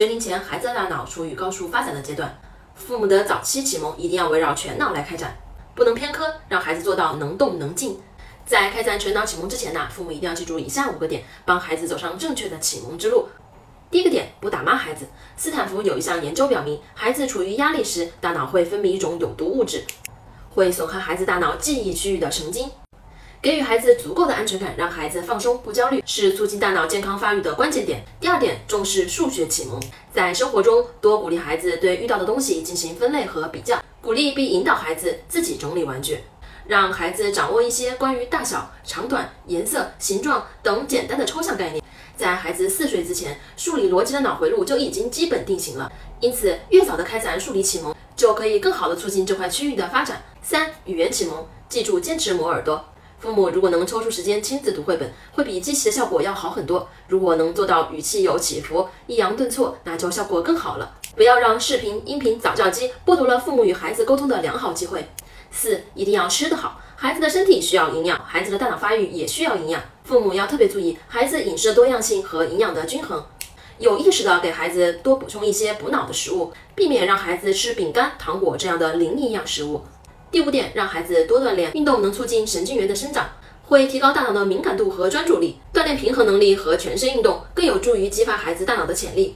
学龄前，孩子的大脑处于高速发展的阶段，父母的早期启蒙一定要围绕全脑来开展，不能偏科，让孩子做到能动能静。在开展全脑启蒙之前呢，父母一定要记住以下五个点，帮孩子走上正确的启蒙之路。第一个点，不打骂孩子。斯坦福有一项研究表明，孩子处于压力时，大脑会分泌一种有毒物质，会损害孩子大脑记忆区域的神经。给予孩子足够的安全感，让孩子放松不焦虑，是促进大脑健康发育的关键点。第二点，重视数学启蒙，在生活中多鼓励孩子对遇到的东西进行分类和比较，鼓励并引导孩子自己整理玩具，让孩子掌握一些关于大小、长短、颜色、形状等简单的抽象概念。在孩子四岁之前，数理逻辑的脑回路就已经基本定型了，因此越早的开展数理启蒙，就可以更好的促进这块区域的发展。三、语言启蒙，记住坚持磨耳朵。父母如果能抽出时间亲自读绘本，会比机器的效果要好很多。如果能做到语气有起伏、抑扬顿挫，那就效果更好了。不要让视频、音频早教机剥夺了父母与孩子沟通的良好机会。四，一定要吃得好。孩子的身体需要营养，孩子的大脑发育也需要营养。父母要特别注意孩子饮食的多样性和营养的均衡，有意识的给孩子多补充一些补脑的食物，避免让孩子吃饼干、糖果这样的零营养食物。第五点，让孩子多锻炼运动，能促进神经元的生长，会提高大脑的敏感度和专注力。锻炼平衡能力和全身运动，更有助于激发孩子大脑的潜力。